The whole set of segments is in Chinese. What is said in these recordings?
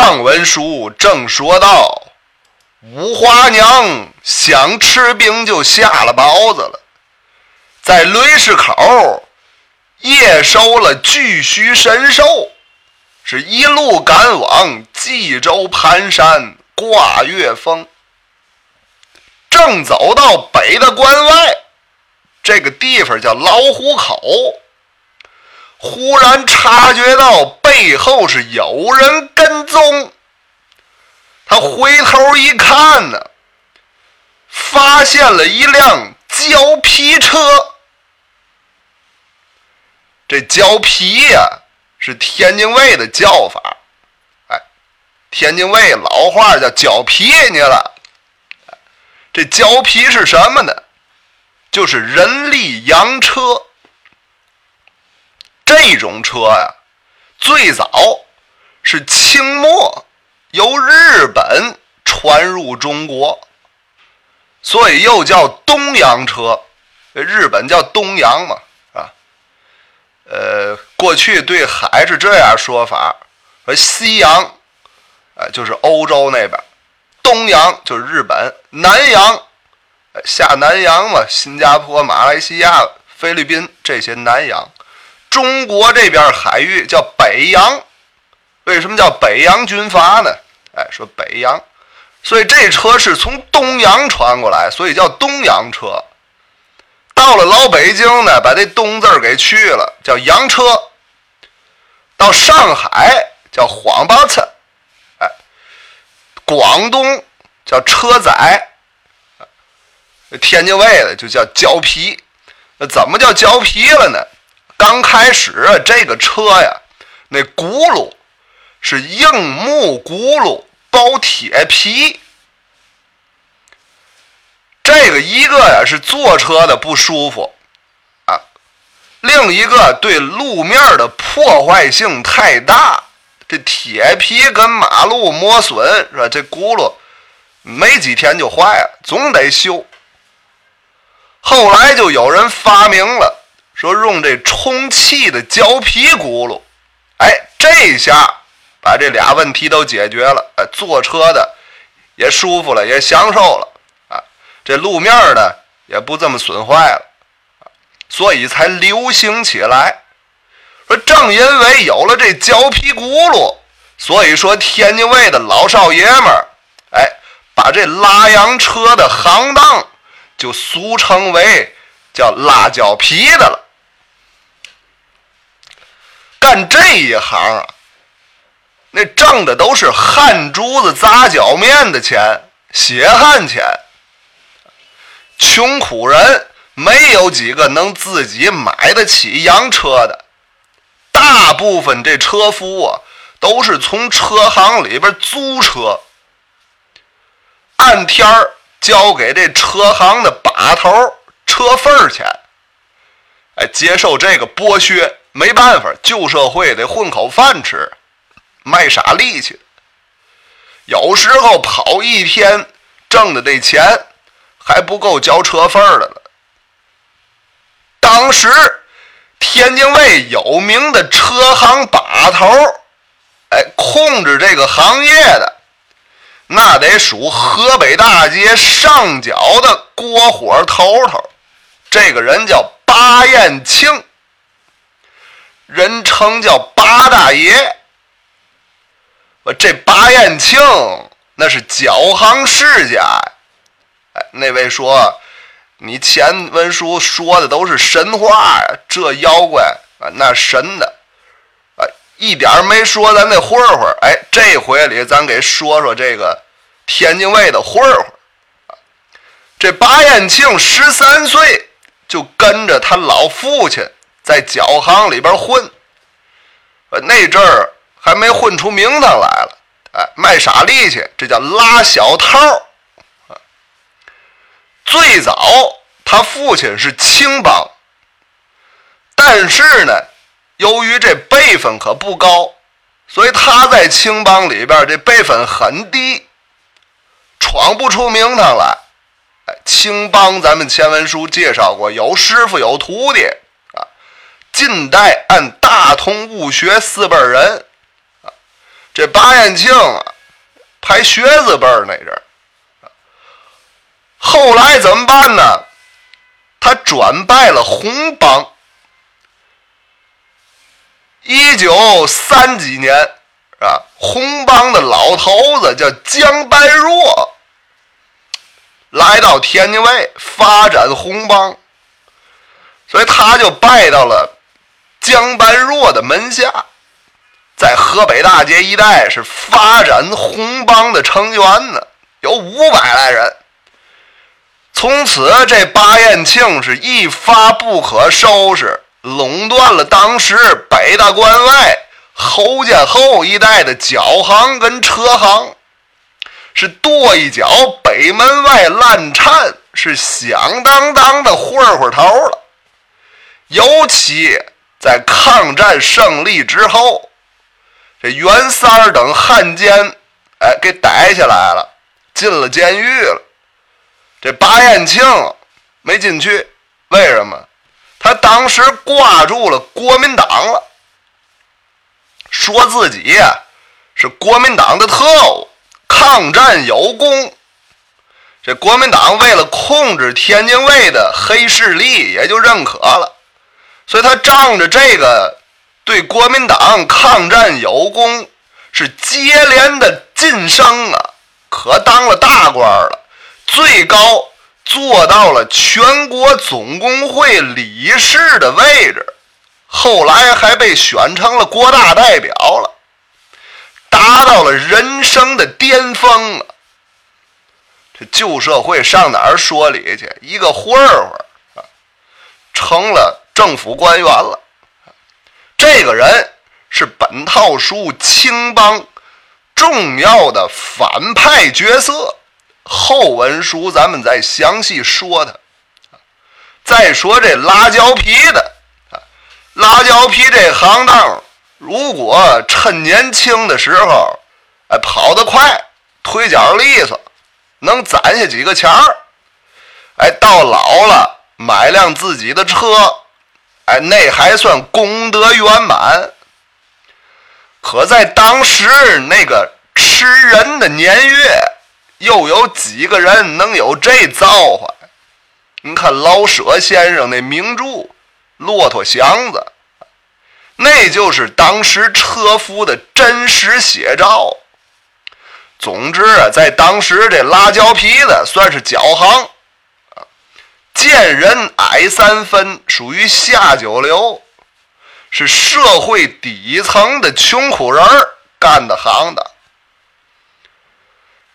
上文书正说到，五花娘想吃冰就下了包子了，在雷市口夜收了巨须神兽，是一路赶往冀州盘山挂月峰。正走到北的关外，这个地方叫老虎口，忽然察觉到背后是有人跟踪。他回头一看呢，发现了一辆胶皮车。这胶皮呀，是天津卫的叫法。哎，天津卫老话叫胶皮你了。这胶皮是什么呢？就是人力洋车。这种车呀，最早是清末由日本传入中国，所以又叫东洋车。日本叫东洋嘛，啊，呃，过去对海是这样说法，说西洋，哎，就是欧洲那边。东洋就是日本，南洋，下南洋嘛，新加坡、马来西亚、菲律宾这些南洋，中国这边海域叫北洋。为什么叫北洋军阀呢？哎，说北洋，所以这车是从东洋传过来，所以叫东洋车。到了老北京呢，把这“东”字给去了，叫洋车。到上海叫黄巴车。哎广东叫车载，天津卫的就叫胶皮。那怎么叫胶皮了呢？刚开始，这个车呀，那轱辘是硬木轱辘包铁皮。这个一个呀是坐车的不舒服啊，另一个对路面的破坏性太大。这铁皮跟马路磨损是吧？这轱辘没几天就坏了，总得修。后来就有人发明了，说用这充气的胶皮轱辘，哎，这下把这俩问题都解决了。哎，坐车的也舒服了，也享受了啊。这路面呢也不这么损坏了，所以才流行起来。说正因为有了这胶皮轱辘，所以说天津卫的老少爷们儿，哎，把这拉洋车的行当就俗称为叫拉胶皮的了。干这一行啊，那挣的都是汗珠子砸脚面的钱，血汗钱。穷苦人没有几个能自己买得起洋车的。大部分这车夫啊，都是从车行里边租车，按天儿交给这车行的把头车份钱，哎，接受这个剥削，没办法，旧社会得混口饭吃，卖傻力气。有时候跑一天挣的这钱还不够交车份的呢。当时。天津卫有名的车行把头，哎，控制这个行业的，那得数河北大街上角的锅火头头。这个人叫巴彦庆，人称叫八大爷。这八彦庆那是脚行世家呀，哎，那位说。你前文书说的都是神话呀，这妖怪啊，那神的啊，一点没说咱那混混哎，这回里咱给说说这个天津卫的混混这巴彦庆十三岁就跟着他老父亲在脚行里边混，那阵儿还没混出名堂来了，哎，卖傻力气，这叫拉小套。最早，他父亲是青帮，但是呢，由于这辈分可不高，所以他在青帮里边这辈分很低，闯不出名堂来。哎，青帮咱们前文书介绍过，有师傅有徒弟。近代按大同、悟学四辈人啊，这巴彦庆啊，排学字辈那阵儿，后来怎么办呢？他转拜了红帮。一九三几年，啊，红帮的老头子叫江白若，来到天津卫发展红帮，所以他就拜到了江般若的门下，在河北大街一带是发展红帮的成员呢，有五百来人。从此，这巴彦庆是一发不可收拾。垄断了当时北大关外侯家后一带的脚行跟车行，是跺一脚北门外烂颤，是响当当的混混头了。尤其在抗战胜利之后，这袁三儿等汉奸，哎，给逮起来了，进了监狱了。这巴彦庆没进去，为什么？他当时挂住了国民党了，说自己呀是国民党的特务，抗战有功。这国民党为了控制天津卫的黑势力，也就认可了。所以他仗着这个对国民党抗战有功，是接连的晋升啊，可当了大官了，最高。做到了全国总工会理事的位置，后来还被选成了国大代表了，达到了人生的巅峰啊。这旧社会上哪儿说理去？一个混混啊，成了政府官员了。这个人是本套书青帮重要的反派角色。后文书咱们再详细说他。再说这拉胶皮的，拉胶皮这行当，如果趁年轻的时候，哎，跑得快，腿脚利索，能攒下几个钱儿，哎，到老了买辆自己的车，哎，那还算功德圆满。可在当时那个吃人的年月。又有几个人能有这造化？你看老舍先生那名著《骆驼祥子》，那就是当时车夫的真实写照。总之啊，在当时这拉胶皮的算是脚行，见人矮三分，属于下九流，是社会底层的穷苦人干的行当。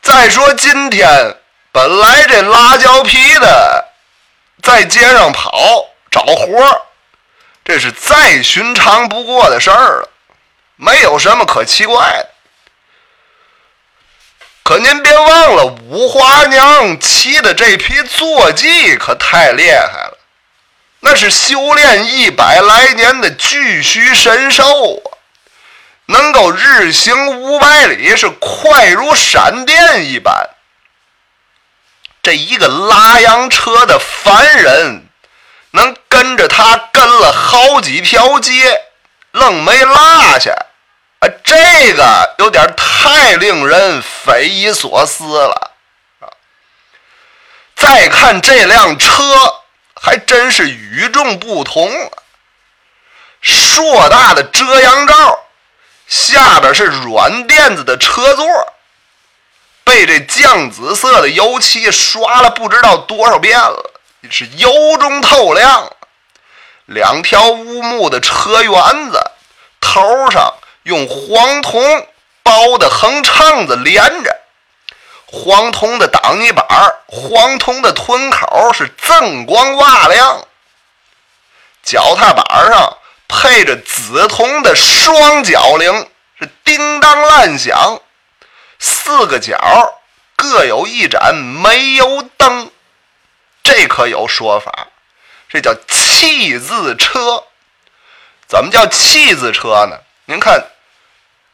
再说今天，本来这拉胶皮的在街上跑找活这是再寻常不过的事儿了，没有什么可奇怪的。可您别忘了，五花娘骑的这匹坐骑可太厉害了，那是修炼一百来年的巨须神兽啊！能够日行五百里，是快如闪电一般。这一个拉洋车的凡人，能跟着他跟了好几条街，愣没落下。啊，这个有点太令人匪夷所思了啊！再看这辆车，还真是与众不同硕大的遮阳罩。下边是软垫子的车座，被这酱紫色的油漆刷了不知道多少遍了，是油中透亮。两条乌木的车辕子，头上用黄铜包的横撑子连着，黄铜的挡泥板，黄铜的吞口是锃光瓦亮。脚踏板上。配着紫铜的双脚铃，是叮当乱响。四个角各有一盏煤油灯，这可有说法。这叫气字车。怎么叫气字车呢？您看，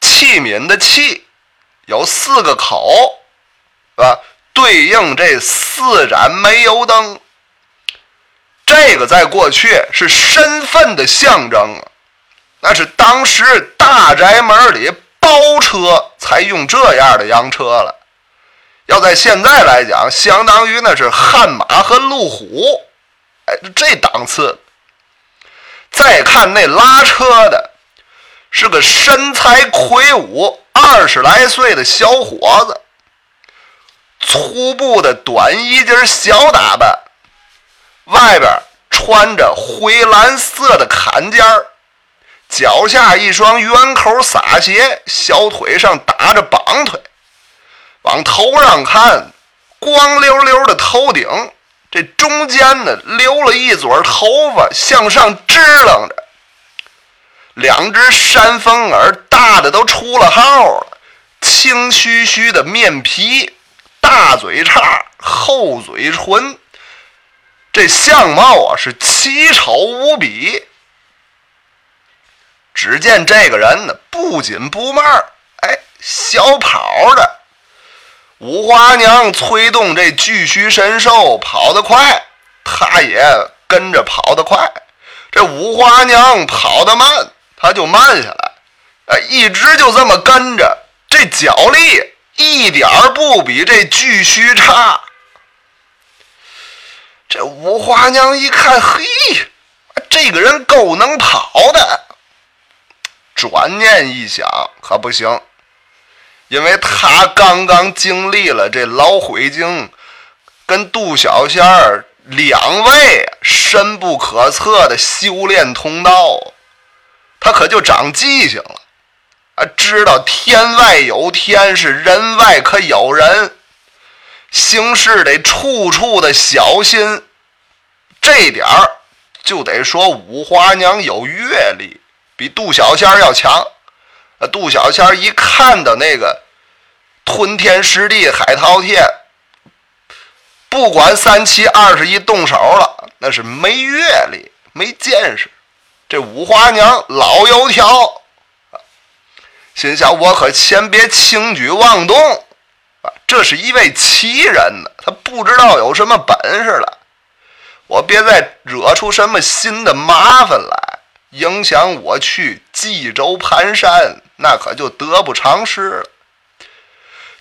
器皿的器有四个口，是吧？对应这四盏煤油灯。这个在过去是身份的象征啊，那是当时大宅门里包车才用这样的洋车了。要在现在来讲，相当于那是悍马和路虎，哎，这档次。再看那拉车的，是个身材魁梧、二十来岁的小伙子，粗布的短衣襟小打扮，外边穿着灰蓝色的坎肩儿，脚下一双圆口洒鞋，小腿上打着绑腿。往头上看，光溜溜的头顶，这中间呢留了一撮头发向上支棱着，两只山峰耳大的都出了号了，青须须的面皮，大嘴叉，厚嘴唇，这相貌啊是奇丑无比。只见这个人呢不紧不慢，哎，小跑的。五花娘催动这巨须神兽跑得快，他也跟着跑得快。这五花娘跑得慢，他就慢下来。哎，一直就这么跟着，这脚力一点儿不比这巨须差。这五花娘一看，嘿，这个人够能跑的。转念一想，可不行。因为他刚刚经历了这老灰精跟杜小仙儿两位深不可测的修炼通道，他可就长记性了啊！知道天外有天，是人外可有人，行事得处处的小心。这点儿就得说五花娘有阅历，比杜小仙儿要强。那杜小仙儿一看到那个吞天食地海淘天，不管三七二十一动手了，那是没阅历、没见识。这五花娘老油条，心想我可先别轻举妄动啊！这是一位奇人呢，他不知道有什么本事了，我别再惹出什么新的麻烦来，影响我去冀州盘山。那可就得不偿失了。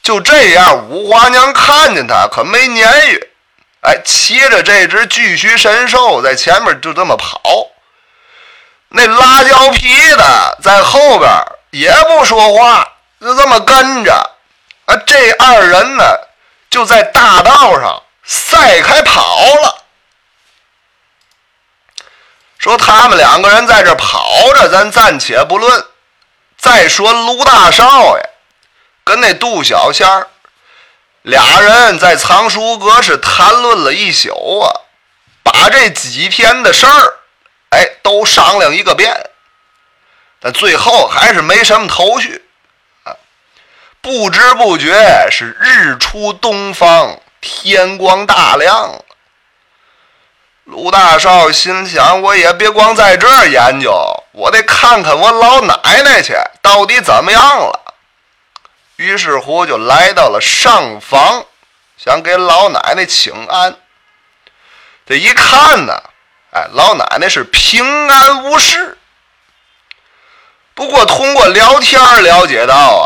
就这样，五花娘看见他可没撵语，哎，骑着这只巨须神兽在前面就这么跑，那辣椒皮的在后边也不说话，就这么跟着。啊，这二人呢就在大道上赛开跑了。说他们两个人在这跑着，咱暂且不论。再说卢大少爷跟那杜小仙儿俩人在藏书阁是谈论了一宿啊，把这几天的事儿哎都商量一个遍，但最后还是没什么头绪啊。不知不觉是日出东方，天光大亮。卢大少心想：“我也别光在这儿研究，我得看看我老奶奶去，到底怎么样了。”于是乎就来到了上房，想给老奶奶请安。这一看呢，老奶奶是平安无事。不过通过聊天了解到啊，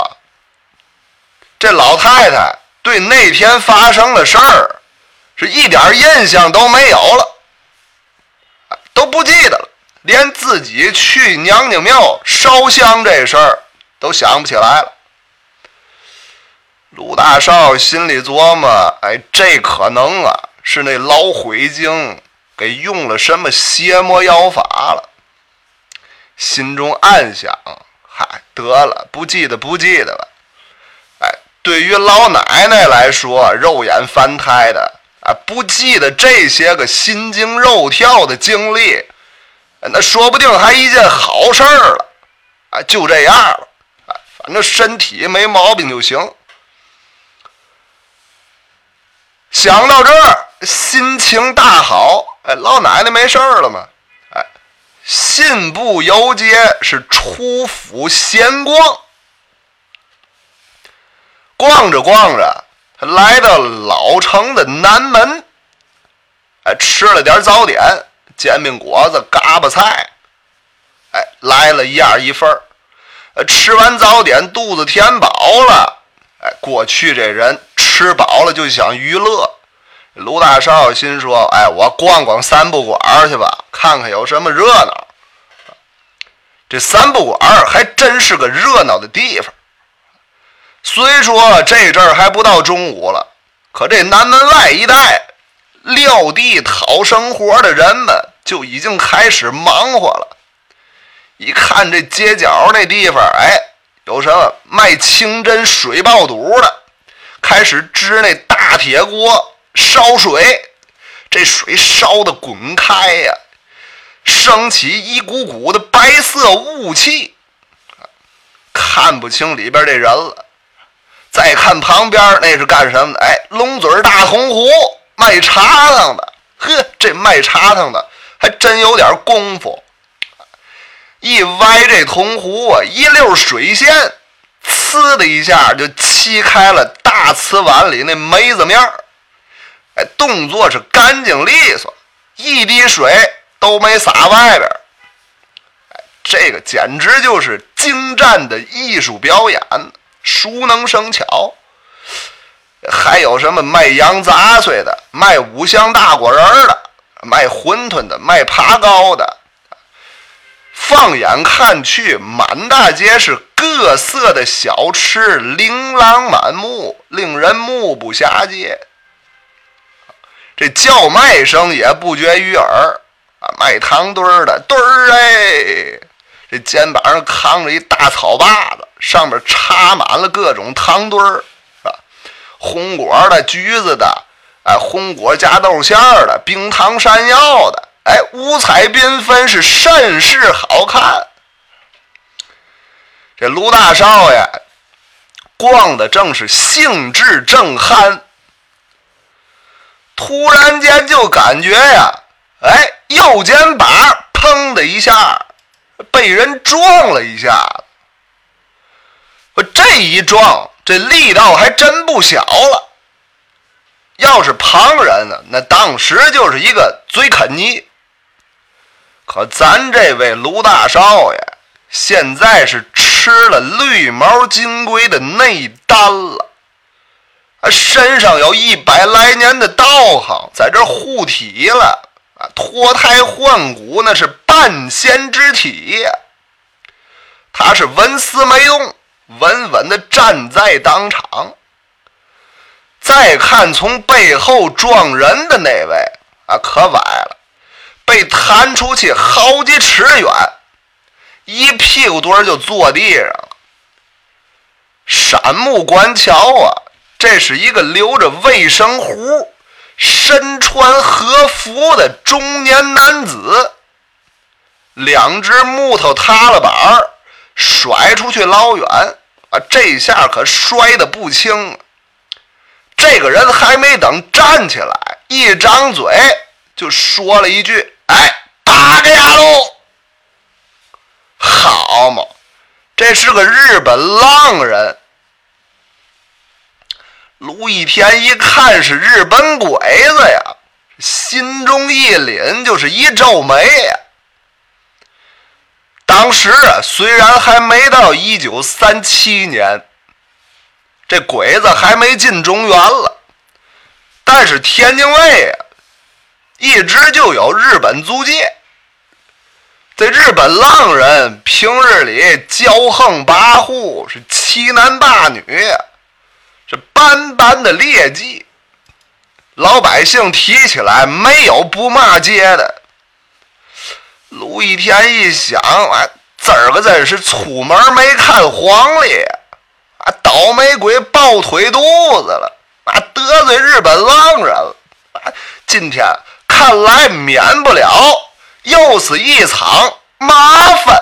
这老太太对那天发生的事儿是一点印象都没有了。都不记得了，连自己去娘娘庙烧香这事儿都想不起来了。鲁大少心里琢磨：“哎，这可能啊是那老鬼精给用了什么邪魔妖法了。”心中暗想：“嗨，得了，不记得不记得了。哎，对于老奶奶来说，肉眼凡胎的。”啊，不记得这些个心惊肉跳的经历，那说不定还一件好事儿了。啊，就这样了，啊，反正身体没毛病就行。想到这儿，心情大好。哎，老奶奶没事了吗？哎，信步游街是出府闲逛，逛着逛着。他来到老城的南门，哎，吃了点早点，煎饼果子、嘎巴菜，哎，来了一样一份儿。吃完早点，肚子填饱了。哎，过去这人吃饱了就想娱乐。卢大少心说：“哎，我逛逛三不管去吧，看看有什么热闹。”这三不管还真是个热闹的地方。虽说这阵儿还不到中午了，可这南门外一带撂地讨生活的人们就已经开始忙活了。一看这街角那地方，哎，有什么卖清真水爆肚的，开始支那大铁锅烧水，这水烧的滚开呀，升起一股股的白色雾气，看不清里边这人了。再看旁边那是干什么的？哎，龙嘴大铜壶卖茶汤的，呵，这卖茶汤的还真有点功夫。一歪这铜壶啊，一溜水线，呲的一下就沏开了大瓷碗里那梅子面儿。哎，动作是干净利索，一滴水都没洒外边。哎，这个简直就是精湛的艺术表演，熟能生巧。还有什么卖羊杂碎的，卖五香大果仁的，卖馄饨的，卖爬糕的。放眼看去，满大街是各色的小吃，琳琅满目，令人目不暇接。这叫卖声也不绝于耳啊！卖糖墩儿的墩儿哎，这肩膀上扛着一大草把子，上面插满了各种糖墩儿，是吧？红果的、橘子的，哎，红果加豆馅儿的，冰糖山药的。哎，五彩缤纷，是甚是好看。这卢大少爷逛的正是兴致正酣，突然间就感觉呀，哎，右肩膀砰的一下被人撞了一下。这一撞，这力道还真不小了。要是旁人呢，那当时就是一个嘴啃泥。可咱这位卢大少爷现在是吃了绿毛金龟的内丹了，啊，身上有一百来年的道行在这护体了，啊，脱胎换骨那是半仙之体。他是纹丝没动，稳稳的站在当场。再看从背后撞人的那位啊，可崴了。被弹出去好几尺远，一屁股墩就坐地上了。山木观瞧啊，这是一个留着卫生胡、身穿和服的中年男子，两只木头踏了板儿甩出去老远啊！这下可摔得不轻。这个人还没等站起来，一张嘴就说了一句。哎，八个呀喽！好嘛，这是个日本浪人。卢一田一看是日本鬼子呀，心中一凛，就是一皱眉呀。当时啊，虽然还没到一九三七年，这鬼子还没进中原了，但是天津卫啊。一直就有日本租界，这日本浪人平日里骄横跋扈，是欺男霸女，这斑斑的劣迹。老百姓提起来没有不骂街的。卢一天一想，啊，今儿个真是出门没看黄历，啊，倒霉鬼抱腿肚子了，啊，得罪日本浪人了，啊，今天。看来免不了又是一场麻烦。